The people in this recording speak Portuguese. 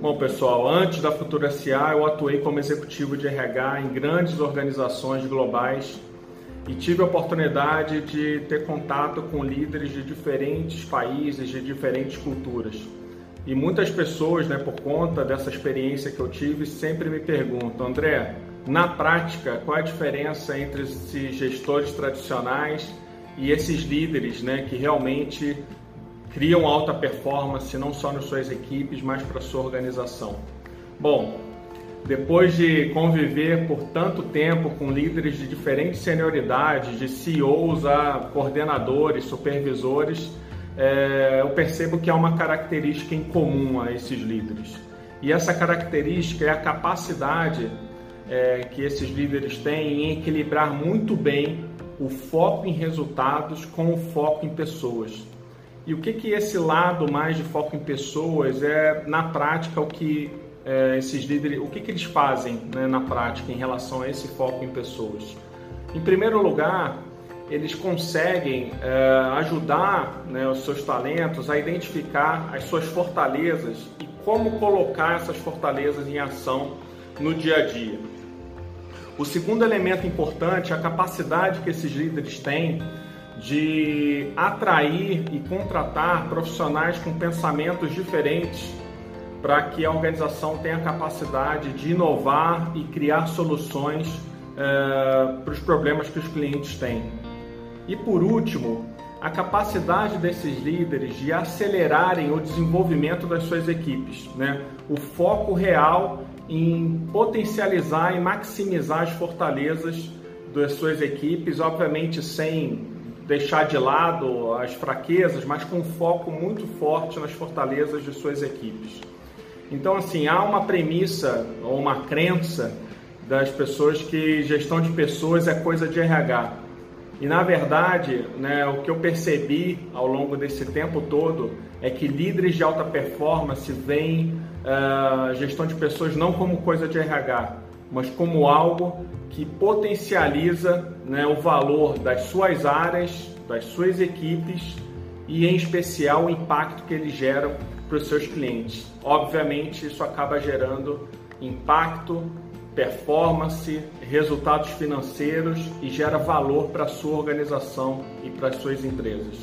Bom, pessoal, antes da Futura SA, eu atuei como executivo de RH em grandes organizações globais e tive a oportunidade de ter contato com líderes de diferentes países, de diferentes culturas. E muitas pessoas, né, por conta dessa experiência que eu tive, sempre me perguntam, André, na prática, qual é a diferença entre esses gestores tradicionais e esses líderes, né, que realmente criam alta performance não só nas suas equipes, mas para a sua organização. Bom, depois de conviver por tanto tempo com líderes de diferentes senioridades, de CEOs a coordenadores, supervisores, é, eu percebo que há uma característica em comum a esses líderes. E essa característica é a capacidade é, que esses líderes têm em equilibrar muito bem o foco em resultados com o foco em pessoas. E o que que esse lado mais de foco em pessoas é na prática o que é, esses líderes, o que que eles fazem né, na prática em relação a esse foco em pessoas? Em primeiro lugar, eles conseguem é, ajudar né, os seus talentos a identificar as suas fortalezas e como colocar essas fortalezas em ação no dia a dia. O segundo elemento importante é a capacidade que esses líderes têm de atrair e contratar profissionais com pensamentos diferentes para que a organização tenha capacidade de inovar e criar soluções é, para os problemas que os clientes têm. E por último, a capacidade desses líderes de acelerarem o desenvolvimento das suas equipes, né? o foco real em potencializar e maximizar as fortalezas das suas equipes, obviamente sem deixar de lado as fraquezas, mas com foco muito forte nas fortalezas de suas equipes. Então, assim, há uma premissa ou uma crença das pessoas que gestão de pessoas é coisa de RH. E na verdade, né, o que eu percebi ao longo desse tempo todo é que líderes de alta performance veem uh, gestão de pessoas não como coisa de RH, mas como algo que potencializa né, o valor das suas áreas, das suas equipes e, em especial, o impacto que eles geram para os seus clientes. Obviamente, isso acaba gerando impacto, performance, resultados financeiros e gera valor para a sua organização e para as suas empresas.